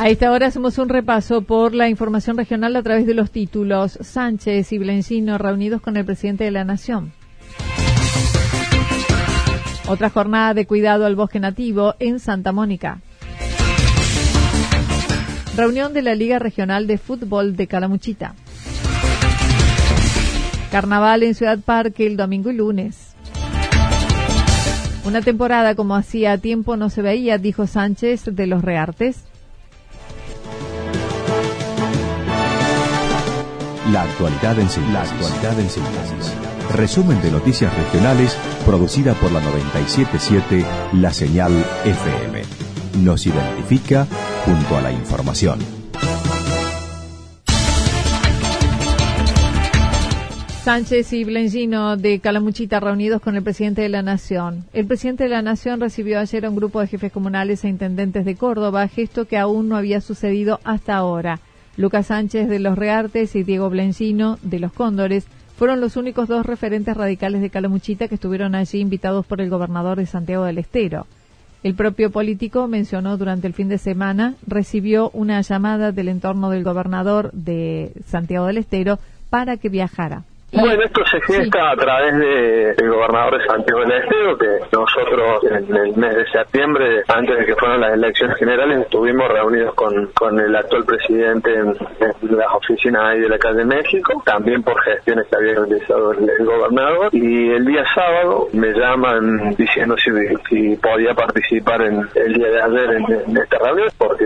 A esta hora hacemos un repaso por la información regional a través de los títulos. Sánchez y Blencino reunidos con el presidente de la Nación. Otra jornada de cuidado al bosque nativo en Santa Mónica. Reunión de la Liga Regional de Fútbol de Calamuchita. Carnaval en Ciudad Parque el domingo y lunes. Una temporada como hacía tiempo no se veía, dijo Sánchez de los Reartes. La actualidad en síntesis. La actualidad en síntesis. Resumen de noticias regionales producida por la 977 La Señal FM. Nos identifica junto a la información. Sánchez y Blencino de Calamuchita reunidos con el presidente de la Nación. El presidente de la Nación recibió ayer a un grupo de jefes comunales e intendentes de Córdoba, gesto que aún no había sucedido hasta ahora. Lucas Sánchez de los Reartes y Diego Blencino de los Cóndores fueron los únicos dos referentes radicales de Calamuchita que estuvieron allí invitados por el gobernador de Santiago del Estero. El propio político mencionó durante el fin de semana, recibió una llamada del entorno del gobernador de Santiago del Estero para que viajara. Bueno, esto se gesta a través de, del gobernador de Santiago del Estero, que nosotros en el mes de septiembre, antes de que fueran las elecciones generales, estuvimos reunidos con, con el actual presidente en, en las oficinas ahí de la calle México, también por gestiones que había realizado el, el gobernador. Y el día sábado me llaman diciendo si, si podía participar en el día de ayer en, en esta reunión, porque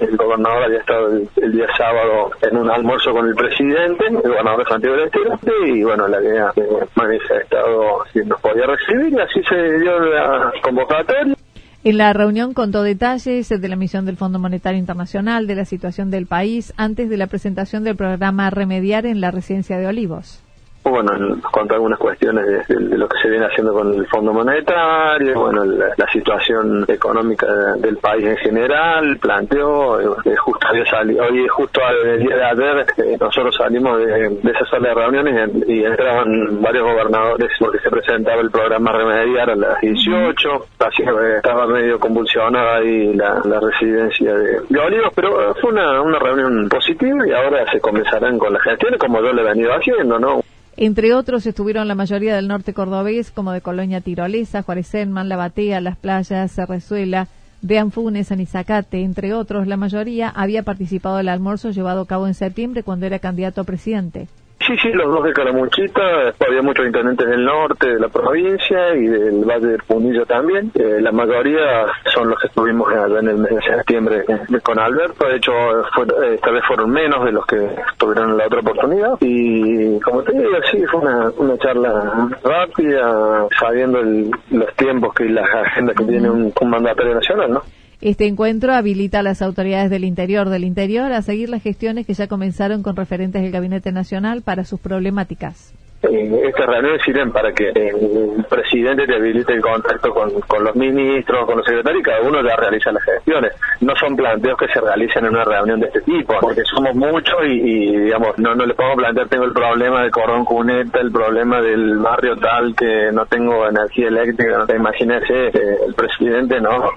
el gobernador había estado el, el día sábado en un almuerzo con el presidente, el gobernador de Santiago del Estero, y bueno, la había manifestado si nos podía recibir y así se dio la convocatoria. En la reunión contó detalles de la misión del Fondo Monetario Internacional, de la situación del país, antes de la presentación del programa Remediar en la residencia de Olivos bueno, contó algunas cuestiones de, lo que se viene haciendo con el Fondo Monetario, bueno, la, situación económica del país en general, planteó, eh, justo había salido, hoy justo el día de ayer eh, nosotros salimos de, de esa sala de reuniones y, entraban varios gobernadores porque se presentaba el programa Remediar a las 18, así que estaba medio convulsionada ahí la, residencia de, de, Olivos, pero fue una, una reunión positiva y ahora se comenzarán con las gestiones como yo le he venido haciendo, ¿no? Entre otros estuvieron la mayoría del norte cordobés, como de Colonia Tirolesa, Juárez Enman, La Batea, Las Playas, Cerrezuela, de Anfunes, Anizacate, entre otros. La mayoría había participado del almuerzo llevado a cabo en septiembre cuando era candidato a presidente. Sí, sí, los dos de Calamuchita, había muchos intendentes del norte de la provincia y del Valle del Punillo también. Eh, la mayoría son los que estuvimos en el mes de septiembre con Alberto, de hecho fue, eh, esta vez fueron menos de los que estuvieron en la otra oportunidad. Y como te digo, sí, fue una, una charla rápida, sabiendo el, los tiempos que y las agendas que tiene un, un mandatario nacional, ¿no? Este encuentro habilita a las autoridades del interior del interior a seguir las gestiones que ya comenzaron con referentes del Gabinete Nacional para sus problemáticas. eh, estas reuniones para que el presidente te habilite el contacto con, los ministros, con los secretarios y cada uno ya realiza las gestiones. No son planteos que se realicen en una reunión de este tipo, porque somos muchos y, digamos, no, no le podemos plantear, tengo el problema de cordón cuneta, el problema del barrio tal que no tengo energía eléctrica, imagínese, eh, el presidente no,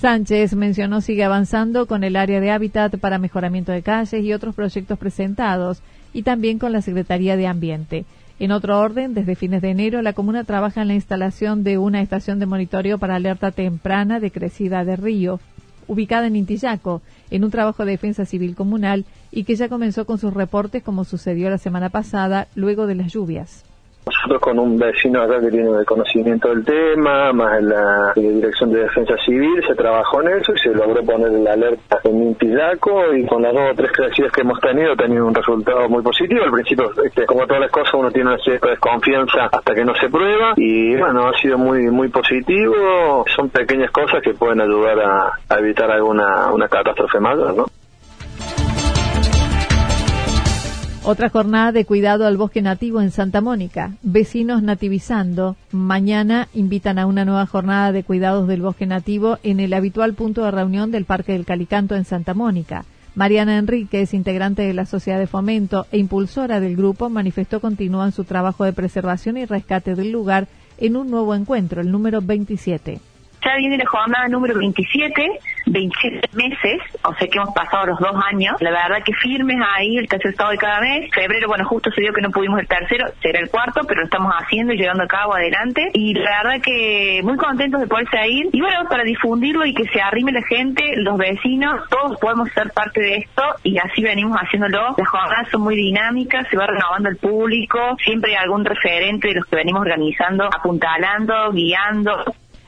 Sánchez mencionó sigue avanzando con el área de hábitat para mejoramiento de calles y otros proyectos presentados y también con la Secretaría de Ambiente. En otro orden, desde fines de enero, la comuna trabaja en la instalación de una estación de monitoreo para alerta temprana de crecida de río, ubicada en Intillaco, en un trabajo de defensa civil comunal y que ya comenzó con sus reportes como sucedió la semana pasada, luego de las lluvias. Nosotros con un vecino acá que tiene conocimiento del tema, más la Dirección de Defensa Civil, se trabajó en eso y se logró poner la alerta en Intillaco y con las dos o tres crecidas que hemos tenido ha tenido un resultado muy positivo. Al principio, este, como todas las cosas, uno tiene una cierta desconfianza hasta que no se prueba y bueno, ha sido muy muy positivo. Son pequeñas cosas que pueden ayudar a, a evitar alguna una catástrofe mayor, ¿no? Otra jornada de cuidado al bosque nativo en Santa Mónica. Vecinos nativizando. Mañana invitan a una nueva jornada de cuidados del bosque nativo en el habitual punto de reunión del Parque del Calicanto en Santa Mónica. Mariana Enríquez, integrante de la Sociedad de Fomento e impulsora del grupo, manifestó continúan su trabajo de preservación y rescate del lugar en un nuevo encuentro, el número 27. Ya viene la jornada número 27, 27 meses, o sea que hemos pasado los dos años. La verdad que firmes ahí el tercer estado de cada mes. Febrero, bueno, justo se dio que no pudimos el tercero, será el cuarto, pero lo estamos haciendo y llevando a cabo adelante. Y la verdad que muy contentos de poderse ir. Y bueno, para difundirlo y que se arrime la gente, los vecinos, todos podemos ser parte de esto y así venimos haciéndolo. Las jornadas son muy dinámicas, se va renovando el público, siempre hay algún referente de los que venimos organizando, apuntalando, guiando.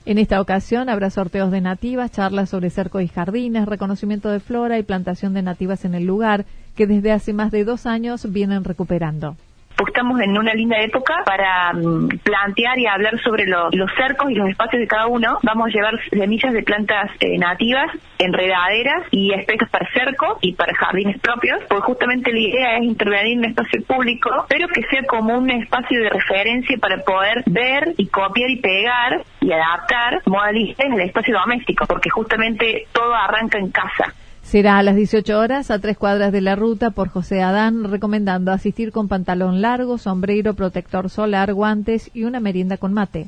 En esta ocasión habrá sorteos de nativas, charlas sobre cercos y jardines, reconocimiento de flora y plantación de nativas en el lugar, que desde hace más de dos años vienen recuperando porque estamos en una linda época para mm, plantear y hablar sobre los cercos y los espacios de cada uno. Vamos a llevar semillas de plantas eh, nativas, enredaderas y especies para cerco y para jardines propios, porque justamente la idea es intervenir en un espacio público, pero que sea como un espacio de referencia para poder ver y copiar y pegar y adaptar modalidades al espacio doméstico, porque justamente todo arranca en casa. Será a las 18 horas a tres cuadras de la ruta por José Adán, recomendando asistir con pantalón largo, sombrero, protector solar, guantes y una merienda con mate.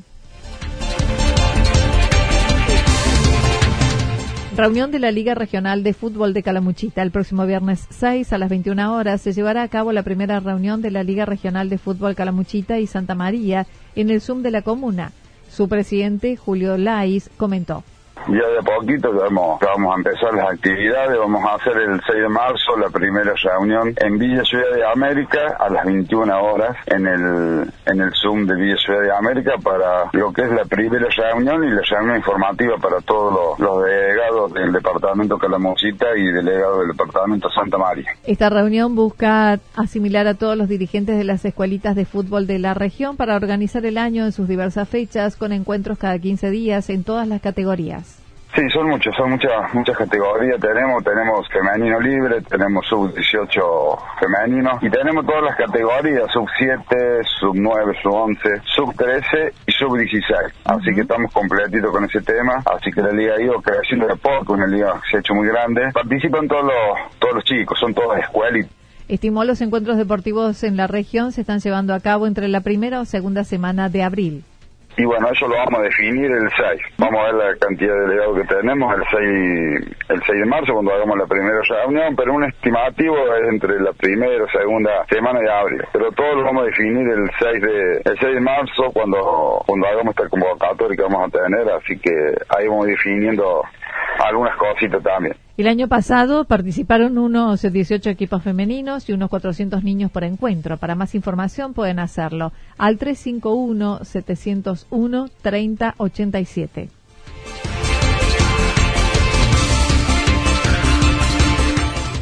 Reunión de la Liga Regional de Fútbol de Calamuchita. El próximo viernes 6 a las 21 horas se llevará a cabo la primera reunión de la Liga Regional de Fútbol Calamuchita y Santa María en el Zoom de la comuna. Su presidente, Julio Lais, comentó ya de poquito vamos, vamos a empezar las actividades, vamos a hacer el 6 de marzo la primera reunión en Villa Ciudad de América a las 21 horas en el, en el Zoom de Villa Ciudad de América para lo que es la primera reunión y la reunión informativa para todos los, delegados del departamento Calamucita y delegados del departamento Santa María. Esta reunión busca asimilar a todos los dirigentes de las escuelitas de fútbol de la región para organizar el año en sus diversas fechas con encuentros cada 15 días en todas las categorías. Sí, son muchos, son muchas muchas categorías. Tenemos tenemos femenino libre, tenemos sub 18 femenino y tenemos todas las categorías, sub 7, sub 9, sub 11, sub 13 y sub 16. Así que estamos completitos con ese tema. Así que la liga ha ido creciendo de poco, una liga se ha hecho muy grande. Participan todos los todos los chicos, son todas escuelas. Estimó los encuentros deportivos en la región se están llevando a cabo entre la primera o segunda semana de abril. Y bueno, eso lo vamos a definir el 6. Vamos a ver la cantidad de delegados que tenemos el 6, el 6 de marzo cuando hagamos la primera reunión, pero un estimativo es entre la primera o segunda semana de abril. Pero todo lo vamos a definir el 6 de, el 6 de marzo cuando, cuando hagamos esta convocatoria que vamos a tener, así que ahí vamos definiendo algunas cositas también. El año pasado participaron unos 18 equipos femeninos y unos 400 niños por encuentro. Para más información pueden hacerlo al 351-701-3087.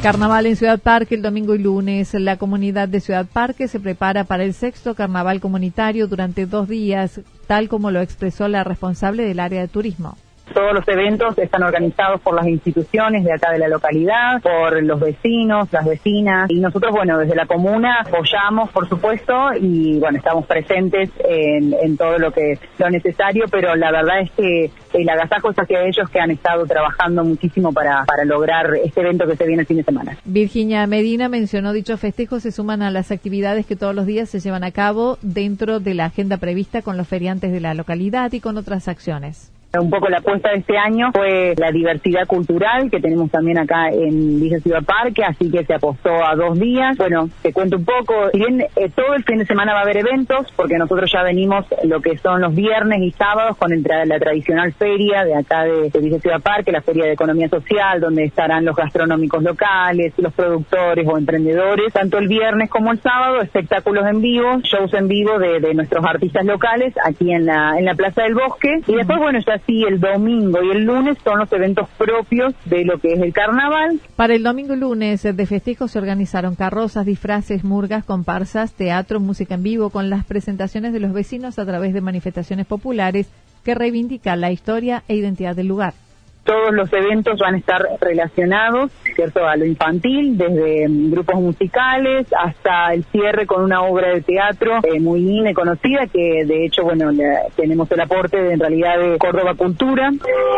Carnaval en Ciudad Parque el domingo y lunes. La comunidad de Ciudad Parque se prepara para el sexto carnaval comunitario durante dos días, tal como lo expresó la responsable del área de turismo Todos los eventos están organizados por las instituciones de acá de la localidad, por los vecinos, las vecinas y nosotros, bueno, desde la comuna apoyamos, por supuesto, y bueno, estamos presentes en, en todo lo que lo necesario, pero la verdad es que el agasajo es hacia ellos que han estado trabajando muchísimo para, para lograr este evento que se viene el fin de semana. Virginia Medina mencionó dichos festejos se suman a las actividades que todos los días se llevan a cabo dentro de la agenda prevista con los feriantes de la localidad y con otras acciones. Un poco la apuesta de este año fue la diversidad cultural que tenemos también acá en Villa Ciudad Parque, así que se apostó a dos días. Bueno, te cuento un poco, si bien eh, todo el fin de semana va a haber eventos, porque nosotros ya venimos lo que son los viernes y sábados con la tradicional feria de acá de, Villa Ciudad Parque, la feria de economía social, donde estarán los gastronómicos locales, los productores o emprendedores, tanto el viernes como el sábado, espectáculos en vivo, shows en vivo de, de nuestros artistas locales aquí en la, en la Plaza del Bosque. Y después, bueno, ya sí el domingo y el lunes son los eventos propios de lo que es el carnaval. Para el domingo y lunes de festejos se organizaron carrozas, disfraces, murgas, comparsas, teatro, música en vivo con las presentaciones de los vecinos a través de manifestaciones populares que reivindican la historia e identidad del lugar. Todos los eventos van a estar relacionados, ¿cierto?, a lo infantil, desde mm, grupos musicales hasta el cierre con una obra de teatro eh, muy conocida, que de hecho, bueno, tenemos el aporte de, en realidad de Córdoba Cultura.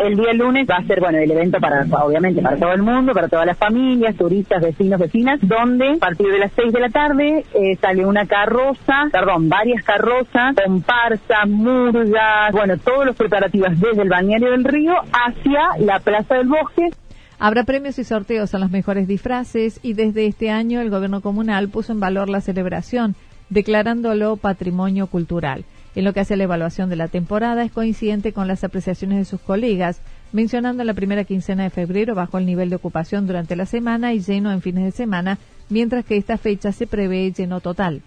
El día lunes va a ser, bueno, el evento para, obviamente, para todo el mundo, para todas las familias, turistas, vecinos, vecinas, donde a partir de las 6 de la tarde eh, sale una carroza, perdón, varias carrozas, comparsas, murgas, bueno, todos los preparativos desde el bañario del río hacia la Plaza del Bosque. Habrá premios y sorteos a los mejores disfraces y desde este año el gobierno comunal puso en valor la celebración, declarándolo patrimonio cultural. En lo que hace la evaluación de la temporada es coincidente con las apreciaciones de sus colegas, mencionando la primera quincena de febrero bajo el nivel de ocupación durante la semana y lleno en fines de semana, mientras que esta fecha se prevé lleno total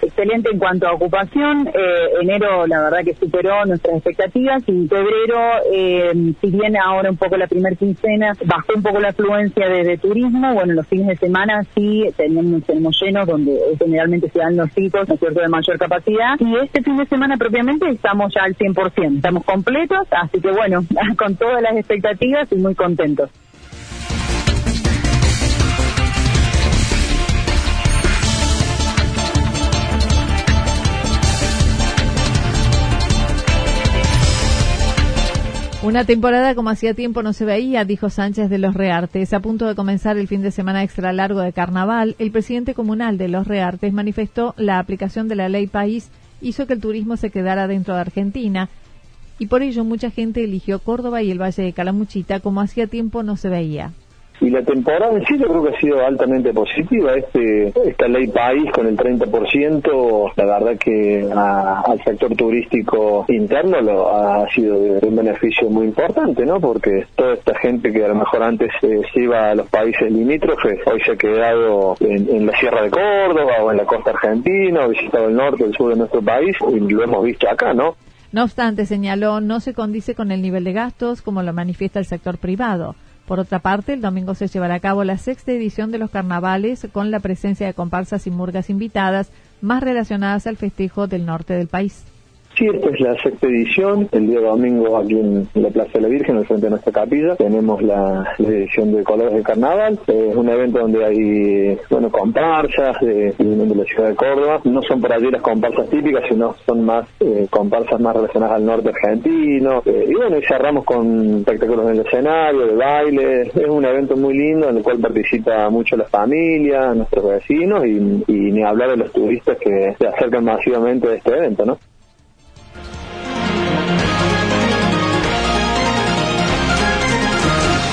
excelente en cuanto a ocupación. Eh, enero, la verdad que superó nuestras expectativas y febrero, eh, si bien ahora un poco la primera quincena, bajó un poco la afluencia de, turismo. Bueno, los fines de semana sí tenemos, tenemos llenos donde generalmente se dan los chicos, ¿no es cierto?, de mayor capacidad. Y este fin de semana propiamente estamos ya al 100%, estamos completos, así que bueno, con todas las expectativas y muy contentos. Una temporada como hacía tiempo no se veía, dijo Sánchez de Los Reartes. A punto de comenzar el fin de semana extra largo de carnaval, el presidente comunal de Los Reartes manifestó la aplicación de la ley país hizo que el turismo se quedara dentro de Argentina y por ello mucha gente eligió Córdoba y el Valle de Calamuchita como hacía tiempo no se veía. Y la temporada en sí yo creo que ha sido altamente positiva. Este, esta ley país con el 30%, la verdad que al sector turístico interno lo, ha sido de, un beneficio muy importante, ¿no? Porque toda esta gente que a lo mejor antes eh, se iba a los países limítrofes, hoy se ha quedado en, la Sierra de Córdoba o en la costa argentina, o visitado el norte, el sur de nuestro país, y lo hemos visto acá, ¿no? No obstante, señaló, no se condice con el nivel de gastos como lo manifiesta el sector privado. Por otra parte, el domingo se llevará a cabo la sexta edición de los carnavales con la presencia de comparsas y murgas invitadas más relacionadas al festejo del norte del país. Sí, esta es la sexta edición. El día domingo aquí en la Plaza de la Virgen, al frente de nuestra capilla, tenemos la, edición de Colores de Carnaval. Es un evento donde hay, bueno, comparsas de, de la ciudad de Córdoba. No son por allí las comparsas típicas, sino son más eh, comparsas más relacionadas al norte argentino. Eh, y bueno, y cerramos con espectáculos en el escenario, de baile. Es un evento muy lindo en el cual participa mucho la familia, nuestros vecinos y, y ni hablar de los turistas que se acercan masivamente a este evento, ¿no?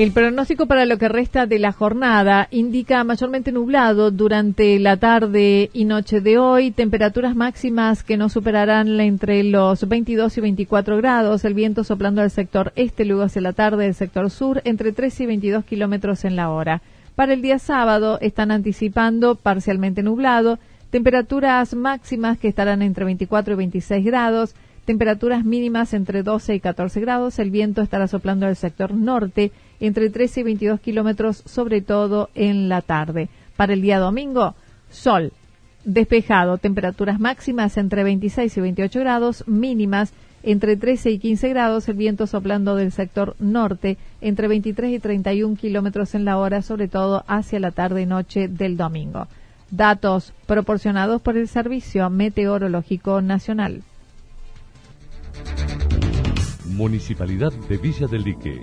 El pronóstico para lo que resta de la jornada indica mayormente nublado durante la tarde y noche de hoy, temperaturas máximas que no superarán entre los 22 y 24 grados, el viento soplando al sector este, luego hacia la tarde del sector sur, entre 13 y 22 kilómetros en la hora. Para el día sábado están anticipando parcialmente nublado, temperaturas máximas que estarán entre 24 y 26 grados, temperaturas mínimas entre 12 y 14 grados, el viento estará soplando al sector norte, entre 13 y 22 kilómetros, sobre todo en la tarde. Para el día domingo, sol, despejado, temperaturas máximas entre 26 y 28 grados, mínimas entre 13 y 15 grados, el viento soplando del sector norte entre 23 y 31 kilómetros en la hora, sobre todo hacia la tarde y noche del domingo. Datos proporcionados por el Servicio Meteorológico Nacional. Municipalidad de Villa del Lique